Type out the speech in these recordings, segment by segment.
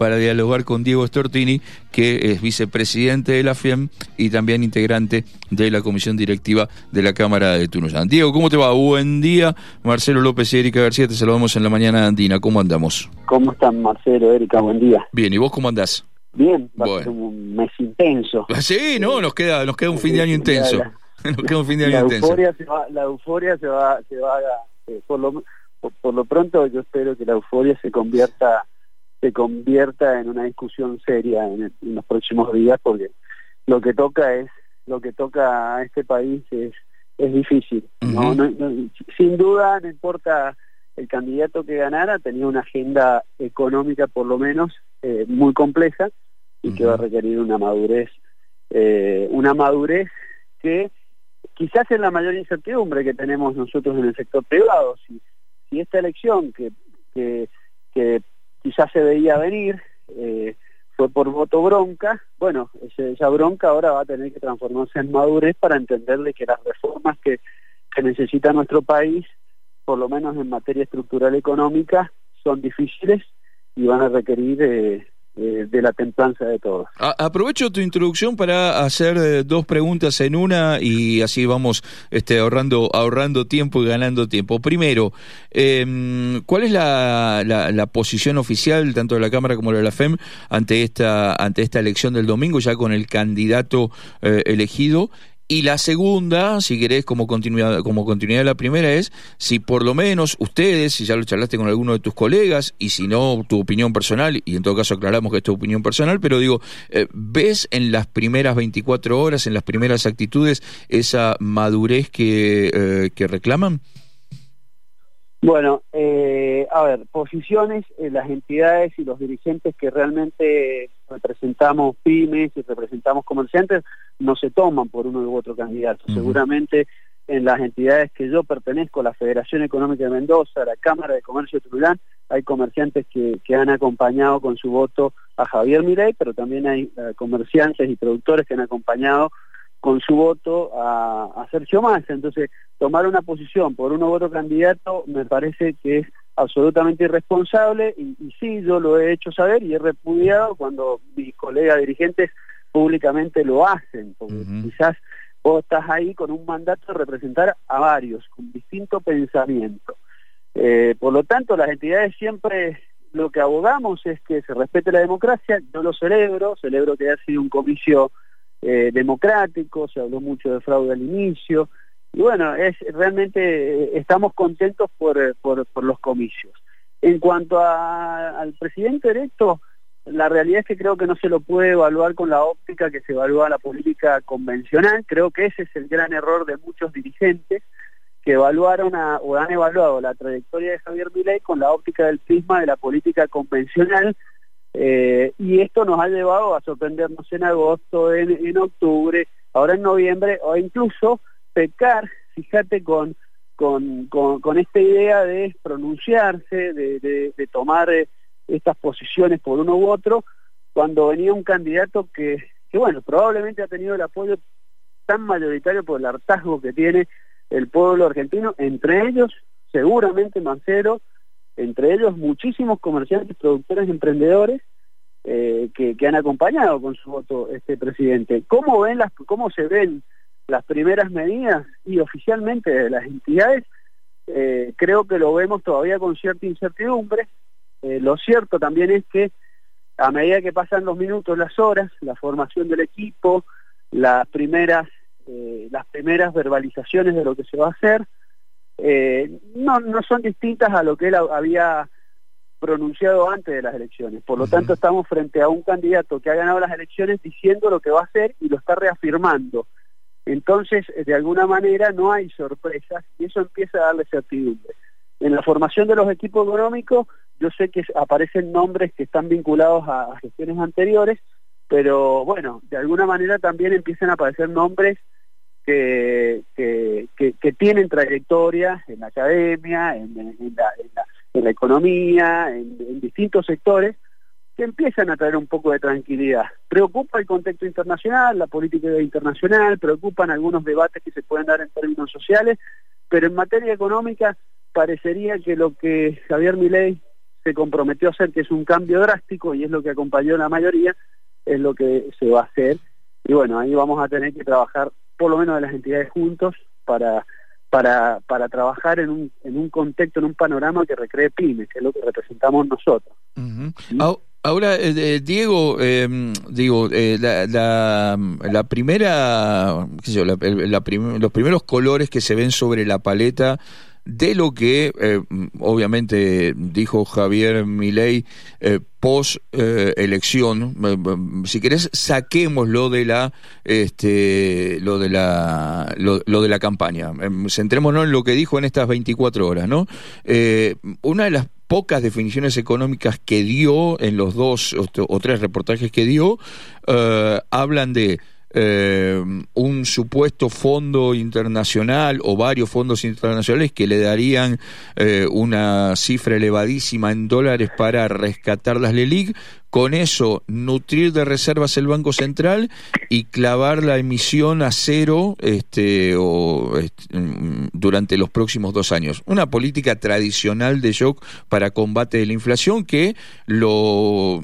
para dialogar con Diego Stortini, que es vicepresidente de la FIEM y también integrante de la comisión directiva de la Cámara de Tunuyán. Diego, ¿cómo te va? Buen día. Marcelo López y Erika García, te saludamos en la mañana andina. ¿Cómo andamos? ¿Cómo están, Marcelo, Erika? Buen día. Bien, ¿y vos cómo andás? Bien, va a ser un mes intenso. Sí, no, nos queda, nos queda un fin de año intenso. nos queda un fin de año la intenso. Euforia se va, la euforia se va, se va eh, por, lo, por, lo pronto yo espero que la euforia se convierta se convierta en una discusión seria en, los próximos días porque lo que toca es lo que toca a este país es es difícil ¿no? sin duda no importa el candidato que ganara tenía una agenda económica por lo menos eh, muy compleja y que va a requerir una madurez eh, una madurez que quizás es la mayor incertidumbre que tenemos nosotros en el sector privado. Si, si esta elección que, que, que quizás se veía venir eh, fue por voto bronca, bueno, esa bronca ahora va a tener que transformarse en madurez para entenderle que las reformas que, que necesita nuestro país, por lo menos en materia estructural económica, son difíciles y van a requerir eh, de la templanza de todos. aprovecho tu introducción para hacer eh, dos preguntas en una y así vamos este, ahorrando, ahorrando tiempo y ganando tiempo. Primero, em, ¿cuál es la, la, posición oficial tanto de la Cámara como de la FEM ante esta, ante esta elección del domingo, ya con el candidato eh, elegido? Y la segunda, si querés, como continuidad, como continuidad de la primera, es si por lo menos ustedes, si ya lo charlaste con alguno de tus colegas, y si no, tu opinión personal, y en todo caso aclaramos que es tu opinión personal, pero digo, eh, ¿ves en las primeras 24 horas, en las primeras actitudes, esa madurez que, eh, que reclaman? Bueno, eh, a ver, posiciones, en las entidades y los dirigentes que realmente representamos pymes y representamos comerciantes no se toman por uno u otro candidato. Seguramente en las entidades que yo pertenezco, la Federación Económica de Mendoza, la Cámara de Comercio de Tulán, hay comerciantes que, que, han acompañado con su voto a Javier Mirey, pero también hay eh, comerciantes y productores que han acompañado con su voto a, Sergio Massa. Entonces, tomar una posición por uno u otro candidato me parece que es absolutamente irresponsable y, sí, yo lo he hecho saber y he repudiado cuando mis colegas dirigentes públicamente lo hacen, porque quizás vos estás ahí con un mandato de representar a varios, con distinto pensamiento. Eh, por lo tanto, las entidades siempre lo que abogamos es que se respete la democracia, yo lo celebro, celebro que haya sido un comicio eh, democrático, se habló mucho de fraude al inicio, y bueno, es realmente eh, estamos contentos por, eh, por, por, los comicios. En cuanto a, al presidente electo, la realidad es que creo que no se lo puede evaluar con la óptica que se evalúa la política convencional, creo que ese es el gran error de muchos dirigentes que evaluaron o han evaluado la trayectoria de Javier Milei con la óptica del prisma de la política convencional, eh, y esto nos ha llevado a sorprendernos en agosto, en, octubre, ahora en noviembre, o incluso pecar, fíjate, con, con, con, esta idea de pronunciarse, de, de, tomar eh, estas posiciones por uno u otro, cuando venía un candidato que, que, bueno, probablemente ha tenido el apoyo tan mayoritario por el hartazgo que tiene el pueblo argentino, entre ellos seguramente Mancero, entre ellos muchísimos comerciantes, productores, emprendedores eh, que, han acompañado con su voto este presidente. ¿Cómo ven las, cómo se ven las primeras medidas y oficialmente de las entidades? Eh, creo que lo vemos todavía con cierta incertidumbre. Eh, lo cierto también es que a medida que pasan los minutos, las horas, la formación del equipo, las primeras, las primeras verbalizaciones de lo que se va a hacer, eh, no, no son distintas a lo que él había pronunciado antes de las elecciones. Por lo tanto, estamos frente a un candidato que ha ganado las elecciones diciendo lo que va a hacer y lo está reafirmando. Entonces, eh, de alguna manera, no hay sorpresas y eso empieza a darle certidumbre. En la formación de los equipos económicos, yo sé que aparecen nombres que están vinculados a gestiones anteriores, pero bueno, de alguna manera también empiezan a aparecer nombres que, que, tienen trayectoria en la academia, en la, economía, en, distintos sectores, que empiezan a traer un poco de tranquilidad. Preocupa el contexto internacional, la política internacional, preocupan algunos debates que se pueden dar en términos sociales, pero en materia económica parecería que lo que Javier Milei se comprometió a hacer, que es un cambio drástico y es lo que acompañó la mayoría, es lo que se va a hacer. Y bueno, ahí vamos a tener que trabajar, por lo menos de las entidades juntos, para para, para trabajar en un, en un contexto, en un panorama que recree pymes, que es lo que representamos nosotros. Ahora, eh, Diego, em, digo, eh, la, la, primera, qué sé yo, los primeros colores que se ven sobre la paleta de lo que eh, obviamente dijo Javier Milei eh, post eh, elección si querés saquémoslo de la este lo de la lo, de la campaña. Em, centrémonos en lo que dijo en estas 24 horas no una de las pocas definiciones económicas que dio en los dos o tres reportajes que dio hablan de eh, un supuesto fondo internacional o varios fondos internacionales que le darían eh, una cifra elevadísima en dólares para rescatar las LELIC, con eso nutrir de reservas el Banco Central y clavar la emisión a cero este, este, durante los próximos dos años. Una política tradicional de shock para combate de la inflación que lo,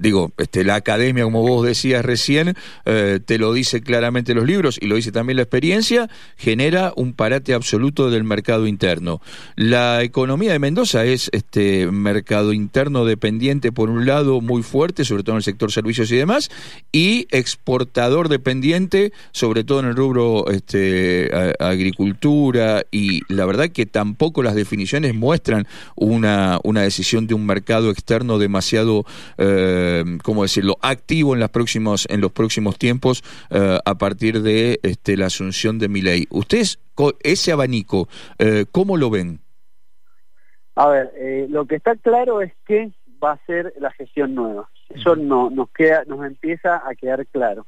digo, este, la academia, como vos decías recién, eh, te lo dice claramente los libros y lo dice también la experiencia, genera un parate absoluto del mercado interno. La economía de Mendoza es este mercado interno dependiente por un lado muy fuerte, sobre todo en el sector servicios y demás, y exportador dependiente, sobre todo en el rubro este, agricultura, y la verdad que tampoco las definiciones muestran una, una decisión de un mercado externo demasiado, eh, ¿cómo decirlo?, activo en, las próximos, en los próximos tiempos eh, a partir de este, la asunción de mi ley. Ustedes, ese abanico, eh, ¿cómo lo ven? A ver, lo que está claro es que va a ser la gestión nueva. Eso no, nos, queda, nos empieza a quedar claro.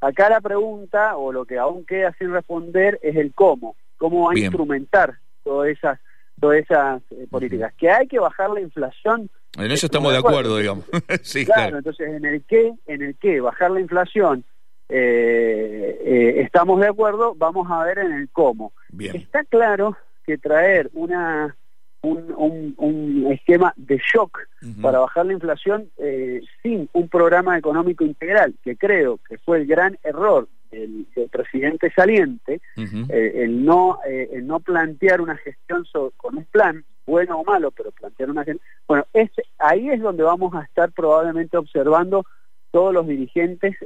Acá la pregunta, o lo que aún queda sin responder, es el cómo. ¿Cómo va a instrumentar todas esas, todas esas eh, políticas? Que hay que bajar la inflación. En eso estamos de acuerdo, digamos. sí, claro, entonces en el qué, en el qué, bajar la inflación, eh, eh, estamos de acuerdo, vamos a ver en el cómo. Está claro que traer una un, un, esquema de shock para bajar la inflación eh, sin un programa económico integral, que creo que fue el gran error del, presidente saliente, eh, el, no, eh, el no plantear una gestión con un plan, bueno o malo, pero plantear una gestión. Bueno, ahí es donde vamos a estar probablemente observando todos los dirigentes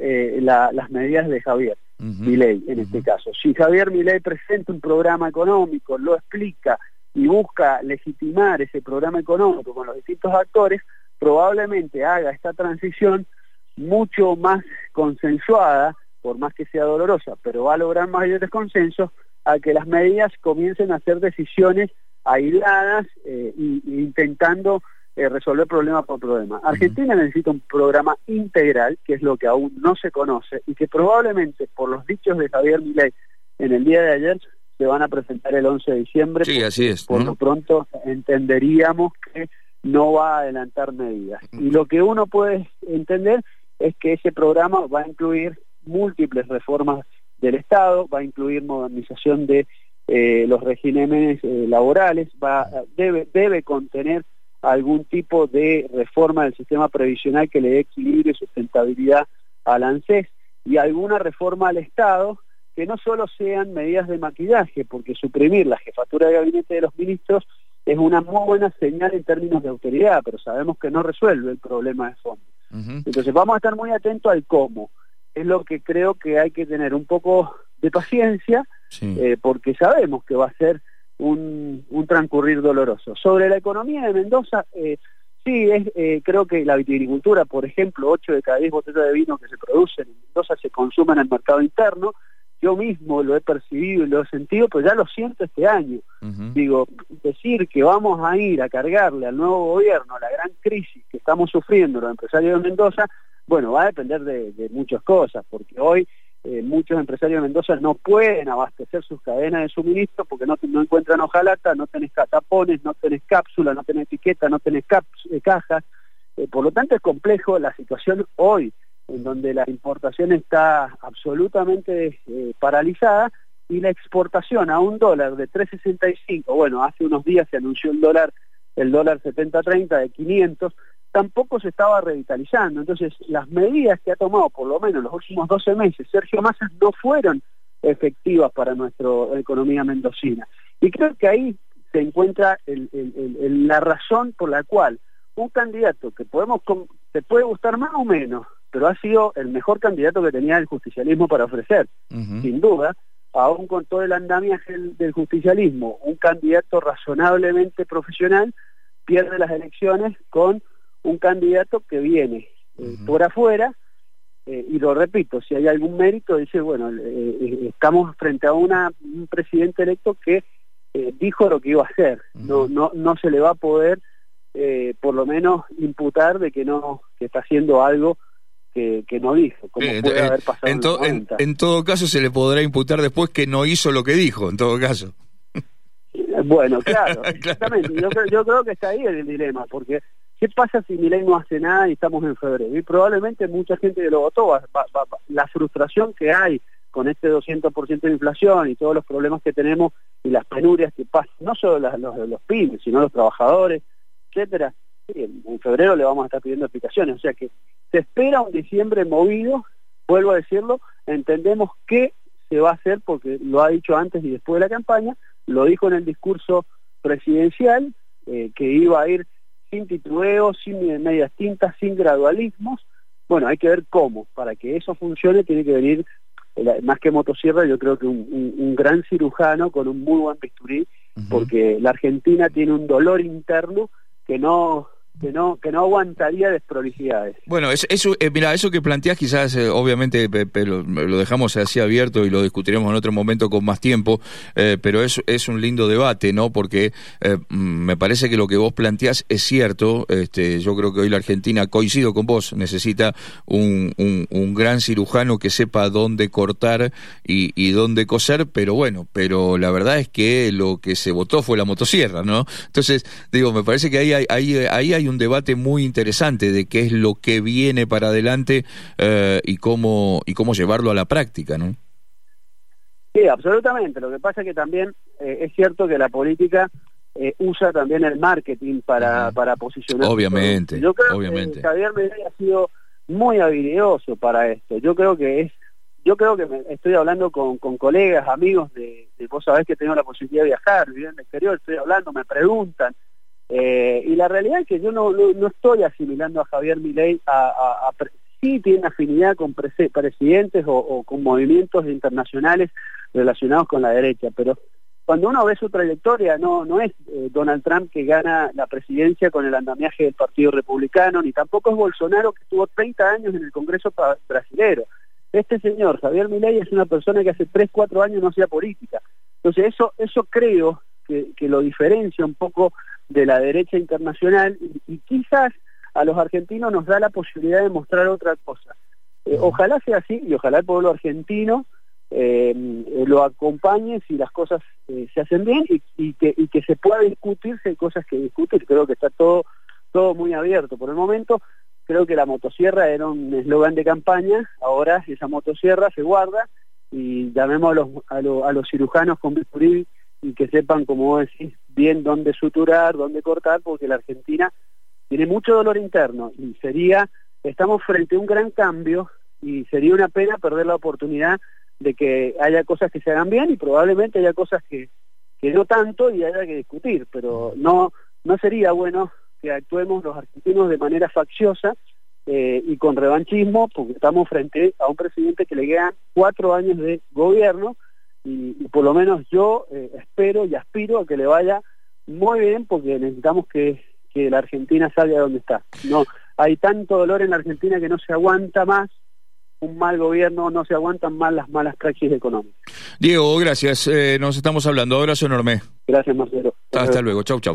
las medidas de Javier Milei en este caso. Si Javier Milei presenta un programa económico, lo explica, y busca legitimar ese programa económico con los distintos actores, probablemente haga esta transición mucho más consensuada, por más que sea dolorosa, pero va a lograr mayores consensos a que las medidas comiencen a hacer decisiones aisladas e intentando eh, resolver problema por problema. Argentina necesita un programa integral, que es lo que aún no se conoce, y que probablemente, por los dichos de Javier Milei en el día de ayer, se van a presentar el 11 de diciembre. Sí, así es. Por lo pronto entenderíamos que no va a adelantar medidas. Y lo que uno puede entender es que ese programa va a incluir múltiples reformas del Estado, va a incluir modernización de eh, los regímenes eh, laborales, va, debe, debe contener algún tipo de reforma del sistema previsional que le dé equilibrio y sustentabilidad al ANSES y alguna reforma al Estado que no solo sean medidas de maquillaje, porque suprimir la jefatura de gabinete de los ministros es una muy buena señal en términos de autoridad, pero sabemos que no resuelve el problema de fondo. Entonces vamos a estar muy atentos al cómo. Es lo que creo que hay que tener un poco de paciencia, eh, porque sabemos que va a ser un, transcurrir doloroso. Sobre la economía de Mendoza, eh, sí, es, eh, creo que la vitivinicultura, por ejemplo, 8 de cada 10 botellas de vino que se producen en Mendoza se consumen en el mercado interno, yo mismo lo he percibido y lo he sentido, pues ya lo siento este año. Digo, decir que vamos a ir a cargarle al nuevo gobierno la gran crisis que estamos sufriendo los empresarios de Mendoza, bueno, va a depender de, muchas cosas, porque hoy eh, muchos empresarios de Mendoza no pueden abastecer sus cadenas de suministro porque no, no encuentran hojalata, no tenés catapones, no tenés cápsula, no tenés etiqueta, no tenés eh, cajas. Eh, por lo tanto es complejo la situación hoy en donde la importación está absolutamente eh, paralizada y la exportación a un dólar de 3.65, bueno, hace unos días se anunció el dólar el dólar 70-30 de 500, tampoco se estaba revitalizando. Entonces, las medidas que ha tomado, por lo menos los últimos 12 meses, Sergio Massa, no fueron efectivas para nuestra economía mendocina. Y creo que ahí se encuentra la razón por la cual un candidato que podemos te puede gustar más o menos, pero ha sido el mejor candidato que tenía el justicialismo para ofrecer, sin duda, aún con todo el andamiaje del, justicialismo, un candidato razonablemente profesional pierde las elecciones con un candidato que viene eh, por afuera, eh, y lo repito, si hay algún mérito, dice, bueno, eh, estamos frente a una, un presidente electo que dijo lo que iba a hacer, no, no, no se le va a poder, por lo menos, imputar de que no, que está haciendo algo que, no dijo, como puede haber pasado en, en, todo caso se le podrá imputar después que no hizo lo que dijo, en todo caso. Bueno, claro, exactamente. Yo, yo, creo que está ahí el dilema, porque ¿qué pasa si Milei no hace nada y estamos en febrero? Y probablemente mucha gente que lo votó, la frustración que hay con este 200% de inflación y todos los problemas que tenemos y las penurias que pasan, no solo los, los, los pymes, sino los trabajadores, etcétera, en febrero le vamos a estar pidiendo explicaciones. O sea que se espera un diciembre movido, vuelvo a decirlo, entendemos qué se va a hacer porque lo ha dicho antes y después de la campaña, lo dijo en el discurso presidencial, eh, que iba a ir sin titubeos, sin medias tintas, sin gradualismos. Bueno, hay que ver cómo. Para que eso funcione tiene que venir, eh, más que motosierra, yo creo que un, gran cirujano con un muy buen bisturí, porque la Argentina tiene un dolor interno que no que no que no aguantaría desprolijidades. Bueno, eso, eh, mira, eso que planteas quizás, eh, obviamente, pero lo dejamos así abierto y lo discutiremos en otro momento con más tiempo, eh, pero es, es un lindo debate, ¿no? Porque mm, me parece que lo que vos planteás es cierto, este, yo creo que hoy la Argentina, coincido con vos, necesita un, un, gran cirujano que sepa dónde cortar y, y dónde coser, pero bueno, pero la verdad es que lo que se votó fue la motosierra, ¿no? Entonces, digo, me parece que ahí hay, ahí, ahí hay un debate muy interesante de qué es lo que viene para adelante eh, y cómo y cómo llevarlo a la práctica, ¿no? Sí, absolutamente. Lo que pasa es que también eh, es cierto que la política eh, usa también el marketing para, para posicionar. Obviamente. Yo creo obviamente. que Javier Medellín ha sido muy habilidoso para esto. Yo creo que es yo creo que me, estoy hablando con, con colegas, amigos de, de, vos sabés que tengo la posibilidad de viajar, vivir en el exterior, estoy hablando, me preguntan, eh, y la realidad es que yo no, no, estoy asimilando a Javier Milei a, a, sí tiene afinidad con presidentes o, con movimientos internacionales relacionados con la derecha, pero cuando uno ve su trayectoria no no es eh, Donald Trump que gana la presidencia con el andamiaje del Partido Republicano, ni tampoco es Bolsonaro que estuvo 30 años en el Congreso brasilero. Este señor, Javier Milei, es una persona que hace 3, 4 años no hacía política. Entonces eso, eso creo que, que lo diferencia un poco de la derecha internacional y, quizás a los argentinos nos da la posibilidad de mostrar otra cosa. Eh, ojalá sea así y ojalá el pueblo argentino eh, lo acompañe si las cosas eh, se hacen bien y, que, y que se pueda discutir si hay cosas que discutir. Creo que está todo, todo muy abierto. Por el momento creo que la motosierra era un eslogan de campaña, ahora esa motosierra se guarda y llamemos a los, a, a los cirujanos con bisturí y que sepan, como decís, bien dónde suturar, dónde cortar, porque la Argentina tiene mucho dolor interno y sería, estamos frente a un gran cambio y sería una pena perder la oportunidad de que haya cosas que se hagan bien y probablemente haya cosas que, que no tanto y haya que discutir, pero no, no sería bueno que actuemos los argentinos de manera facciosa eh, y con revanchismo, porque estamos frente a un presidente que le quedan cuatro años de gobierno y, por lo menos yo eh, espero y aspiro a que le vaya muy bien porque necesitamos que, que la Argentina salga de donde está. No, hay tanto dolor en la Argentina que no se aguanta más un mal gobierno, no se aguantan más las malas praxis económicas. Diego, gracias. Eh, nos estamos hablando. Abrazo enorme. Gracias, Marcelo. Hasta luego. Chau, chau.